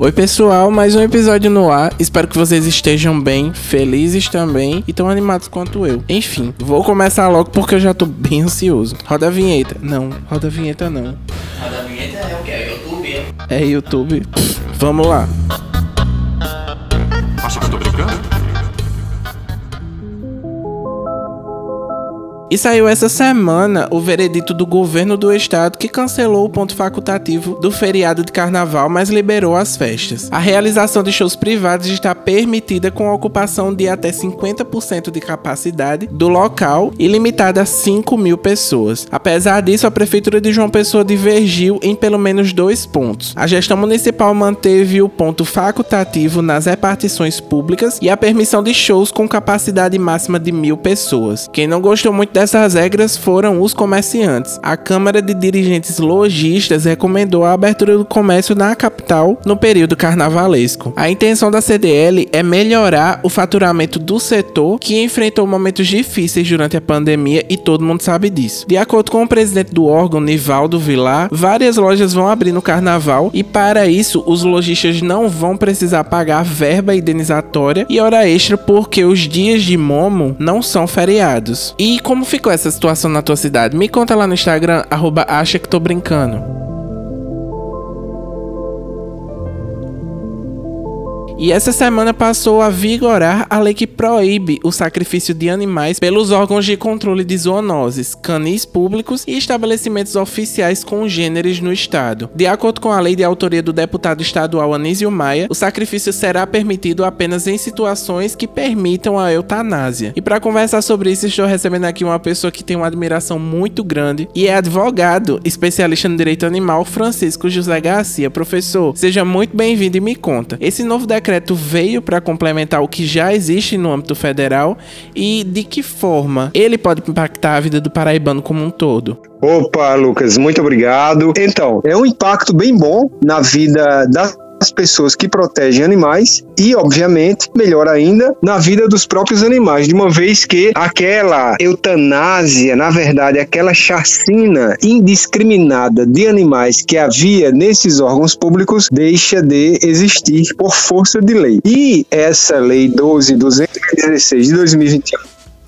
Oi, pessoal, mais um episódio no ar. Espero que vocês estejam bem, felizes também e tão animados quanto eu. Enfim, vou começar logo porque eu já tô bem ansioso. Roda a vinheta. Não, roda a vinheta não. Roda a vinheta é o que? É YouTube? É YouTube. Pff, vamos lá. E saiu essa semana o veredito do governo do estado que cancelou o ponto facultativo do feriado de carnaval, mas liberou as festas. A realização de shows privados está permitida com a ocupação de até 50% de capacidade do local e limitada a 5 mil pessoas. Apesar disso, a Prefeitura de João Pessoa divergiu em pelo menos dois pontos. A gestão municipal manteve o ponto facultativo nas repartições públicas e a permissão de shows com capacidade máxima de mil pessoas. Quem não gostou muito dessas regras foram os comerciantes. A Câmara de Dirigentes Logistas recomendou a abertura do comércio na capital no período carnavalesco. A intenção da CDL é melhorar o faturamento do setor que enfrentou momentos difíceis durante a pandemia e todo mundo sabe disso. De acordo com o presidente do órgão, Nivaldo Vilar, várias lojas vão abrir no carnaval e para isso os lojistas não vão precisar pagar verba indenizatória e hora extra porque os dias de momo não são feriados. E como ficou essa situação na tua cidade? Me conta lá no Instagram, arroba acha que tô brincando. E essa semana passou a vigorar a lei que proíbe o sacrifício de animais pelos órgãos de controle de zoonoses, canis públicos e estabelecimentos oficiais congêneres no estado. De acordo com a lei de autoria do deputado estadual Anísio Maia, o sacrifício será permitido apenas em situações que permitam a eutanásia. E para conversar sobre isso, estou recebendo aqui uma pessoa que tem uma admiração muito grande e é advogado, especialista no direito animal, Francisco José Garcia. Professor, seja muito bem-vindo e me conta. Esse novo decreto decreto veio para complementar o que já existe no âmbito federal e de que forma ele pode impactar a vida do paraibano como um todo? Opa, Lucas, muito obrigado. Então, é um impacto bem bom na vida das as pessoas que protegem animais e, obviamente, melhor ainda, na vida dos próprios animais, de uma vez que aquela eutanásia, na verdade, aquela chacina indiscriminada de animais que havia nesses órgãos públicos deixa de existir por força de lei. E essa lei 12.216 de 2021,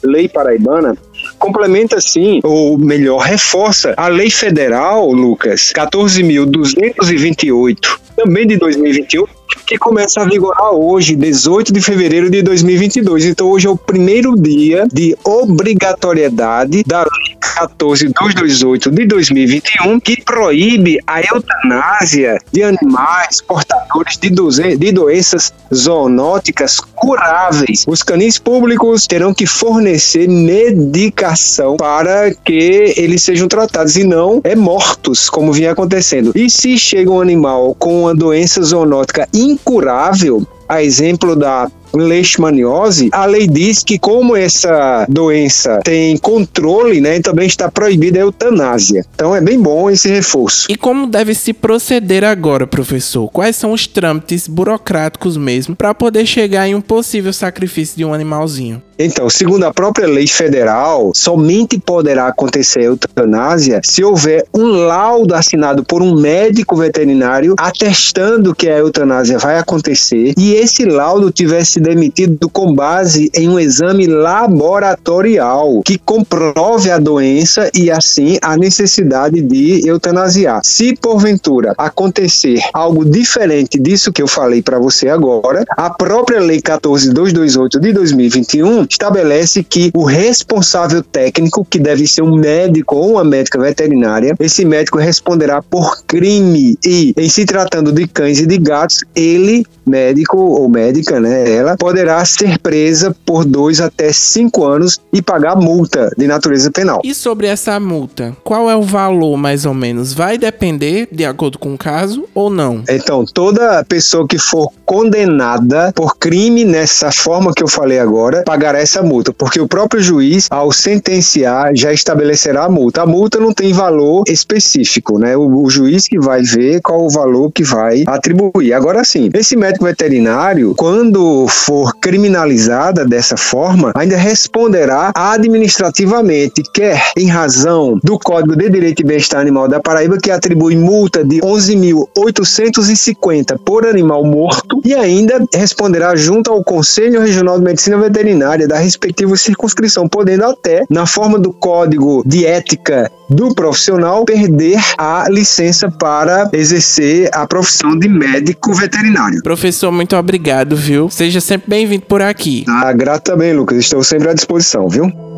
lei paraibana, complementa sim, ou melhor, reforça a lei federal, Lucas, 14.228 também de 2021, que começa a vigorar hoje, 18 de fevereiro de 2022. Então, hoje é o primeiro dia de obrigatoriedade da Lei 14228 de 2021, que proíbe a eutanásia de animais portadores de, de doenças zoonóticas curáveis. Os canis públicos terão que fornecer medicação para que eles sejam tratados e não é mortos, como vinha acontecendo. E se chega um animal com uma doença zoonótica incurável, a exemplo da leishmaniose, a lei diz que como essa doença tem controle, né, também está proibida a eutanásia. Então é bem bom esse reforço. E como deve se proceder agora, professor? Quais são os trâmites burocráticos mesmo para poder chegar em um possível sacrifício de um animalzinho? Então, segundo a própria lei federal, somente poderá acontecer a eutanásia se houver um laudo assinado por um médico veterinário atestando que a eutanásia vai acontecer e esse laudo tivesse sido emitido com base em um exame laboratorial que comprove a doença e assim a necessidade de eutanasiar. Se porventura acontecer algo diferente disso que eu falei para você agora, a própria lei 14228 de 2021 estabelece que o responsável técnico, que deve ser um médico ou uma médica veterinária, esse médico responderá por crime e, em se tratando de cães e de gatos, ele, médico ou médica, né, ela poderá ser presa por dois até cinco anos e pagar multa de natureza penal. E sobre essa multa, qual é o valor mais ou menos? Vai depender de acordo com o caso ou não? Então, toda pessoa que for condenada por crime nessa forma que eu falei agora, pagará essa multa, porque o próprio juiz, ao sentenciar, já estabelecerá a multa. A multa não tem valor específico, né? O, o juiz que vai ver qual o valor que vai atribuir. Agora sim, esse médico médico veterinário, quando for criminalizada dessa forma, ainda responderá administrativamente, quer em razão do Código de Direito e Bem-Estar Animal da Paraíba, que atribui multa de 11.850 por animal morto, e ainda responderá junto ao Conselho Regional de Medicina Veterinária da respectiva circunscrição, podendo até, na forma do Código de Ética do profissional, perder a licença para exercer a profissão de médico veterinário. Professor, muito obrigado, viu? Seja sempre bem-vindo por aqui. Ah, grato também, Lucas. Estou sempre à disposição, viu?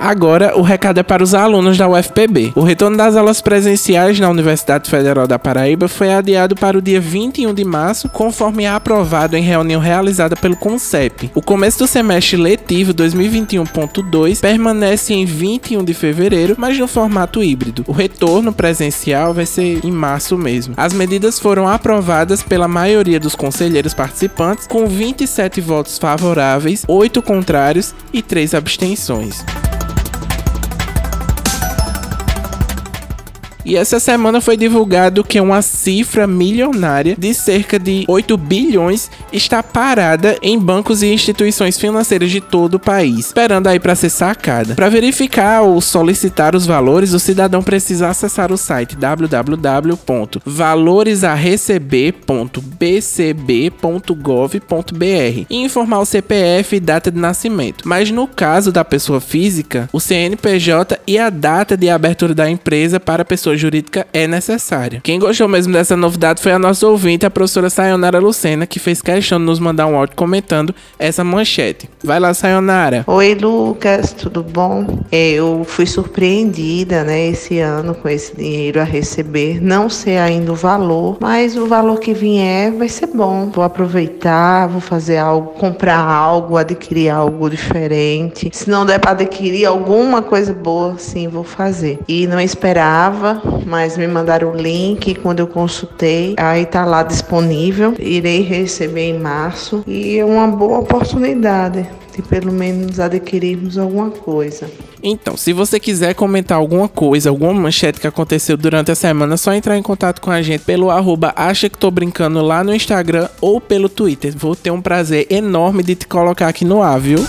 Agora, o recado é para os alunos da UFPB. O retorno das aulas presenciais na Universidade Federal da Paraíba foi adiado para o dia 21 de março, conforme aprovado em reunião realizada pelo CONCEP. O começo do semestre letivo 2021.2 permanece em 21 de fevereiro, mas no formato híbrido. O retorno presencial vai ser em março mesmo. As medidas foram aprovadas pela maioria dos conselheiros participantes, com 27 votos favoráveis, 8 contrários e 3 abstenções. E essa semana foi divulgado que uma cifra milionária de cerca de 8 bilhões está parada em bancos e instituições financeiras de todo o país, esperando aí para ser sacada. Para verificar ou solicitar os valores, o cidadão precisa acessar o site www.valoresareceber.bcb.gov.br e informar o CPF e data de nascimento. Mas no caso da pessoa física, o CNPJ e a data de abertura da empresa para pessoa pessoa jurídica é necessária. Quem gostou mesmo dessa novidade foi a nossa ouvinte, a professora Sayonara Lucena, que fez questão de nos mandar um áudio comentando essa manchete. Vai lá, Sayonara. Oi, Lucas, tudo bom? É, eu fui surpreendida, né, esse ano com esse dinheiro a receber. Não sei ainda o valor, mas o valor que vier vai ser bom. Vou aproveitar, vou fazer algo, comprar algo, adquirir algo diferente. Se não der para adquirir alguma coisa boa, sim, vou fazer. E não esperava, mas me mandaram o link quando eu consultei. Aí tá lá disponível. Irei receber em março e é uma boa oportunidade de pelo menos adquirirmos alguma coisa. Então, se você quiser comentar alguma coisa, alguma manchete que aconteceu durante a semana, é só entrar em contato com a gente pelo arroba acha que tô brincando lá no Instagram ou pelo Twitter. Vou ter um prazer enorme de te colocar aqui no ar, viu?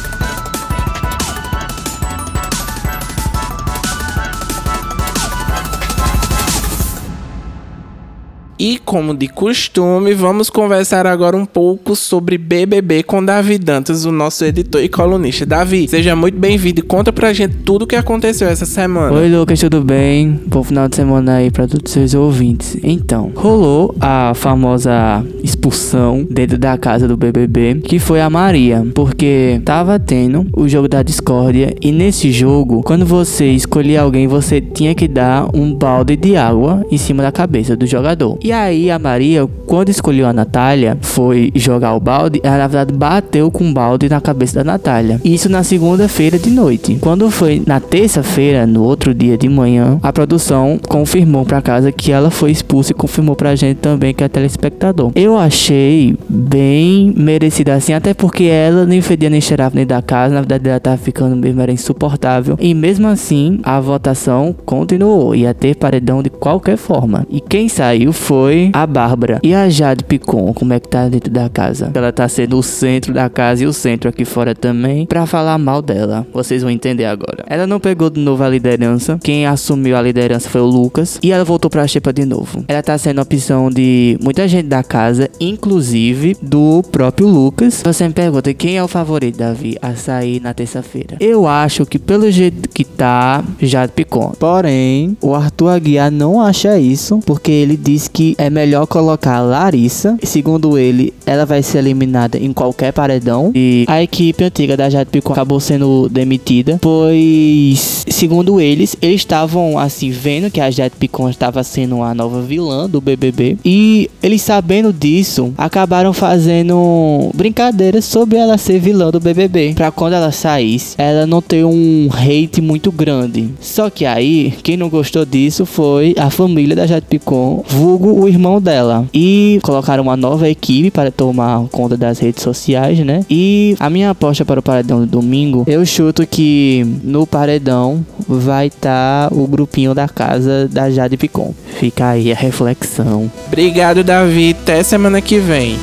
Como de costume, vamos conversar agora um pouco sobre BBB com Davi Dantas, o nosso editor e colunista. Davi, seja muito bem-vindo e conta pra gente tudo o que aconteceu essa semana. Oi, Lucas, tudo bem? Bom final de semana aí pra todos os seus ouvintes. Então, rolou a famosa expulsão dentro da casa do BBB, que foi a Maria, porque tava tendo o jogo da discórdia e nesse jogo, quando você escolhia alguém, você tinha que dar um balde de água em cima da cabeça do jogador. E aí a Maria, quando escolheu a Natália, foi jogar o balde, ela na verdade bateu com o balde na cabeça da Natália. Isso na segunda-feira de noite. Quando foi na terça-feira, no outro dia de manhã, a produção confirmou pra casa que ela foi expulsa e confirmou pra gente também que é telespectador. Eu achei bem merecida assim, até porque ela nem fedia nem cheirava nem da casa, na verdade ela tava ficando mesmo, era insuportável. E mesmo assim, a votação continuou, ia ter paredão de qualquer forma. E quem saiu foi a Bárbara. E a Jade Picon, como é que tá dentro da casa? Ela tá sendo o centro da casa e o centro aqui fora também, pra falar mal dela. Vocês vão entender agora. Ela não pegou de novo a liderança. Quem assumiu a liderança foi o Lucas. E ela voltou pra Xepa de novo. Ela tá sendo opção de muita gente da casa, inclusive do próprio Lucas. Você me pergunta quem é o favorito, Davi, a sair na terça-feira. Eu acho que pelo jeito que tá, Jade Picon. Porém, o Arthur Aguiar não acha isso, porque ele diz que é melhor colocar a Larissa. Segundo ele, ela vai ser eliminada em qualquer paredão. E a equipe antiga da Jade Picon acabou sendo demitida, pois, segundo eles, eles estavam assim vendo que a Jade Picon estava sendo a nova vilã do BBB e eles sabendo disso, acabaram fazendo brincadeiras sobre ela ser vilã do BBB, para quando ela saísse, ela não ter um hate muito grande. Só que aí, quem não gostou disso foi a família da Jade Picon, vulgo o irmão paredão dela. E colocaram uma nova equipe para tomar conta das redes sociais, né? E a minha aposta para o paredão do domingo, eu chuto que no paredão vai estar tá o grupinho da casa da Jade Picon. Fica aí a reflexão. Obrigado, Davi. Até semana que vem.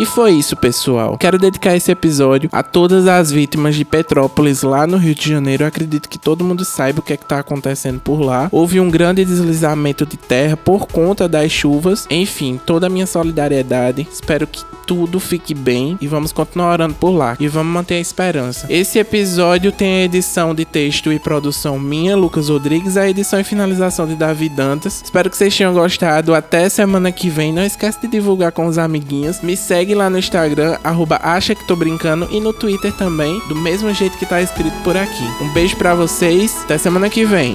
E foi isso, pessoal. Quero dedicar esse episódio a todas as vítimas de Petrópolis lá no Rio de Janeiro. Acredito que todo mundo saiba o que é que tá acontecendo por lá. Houve um grande deslizamento de terra por conta das chuvas. Enfim, toda a minha solidariedade. Espero que tudo fique bem e vamos continuar orando por lá e vamos manter a esperança. Esse episódio tem a edição de texto e produção minha, Lucas Rodrigues, a edição e finalização de Davi Dantas. Espero que vocês tenham gostado. Até semana que vem. Não esquece de divulgar com os amiguinhos. Me segue lá no Instagram, arroba acha que tô brincando e no Twitter também, do mesmo jeito que tá escrito por aqui. Um beijo para vocês. Até semana que vem.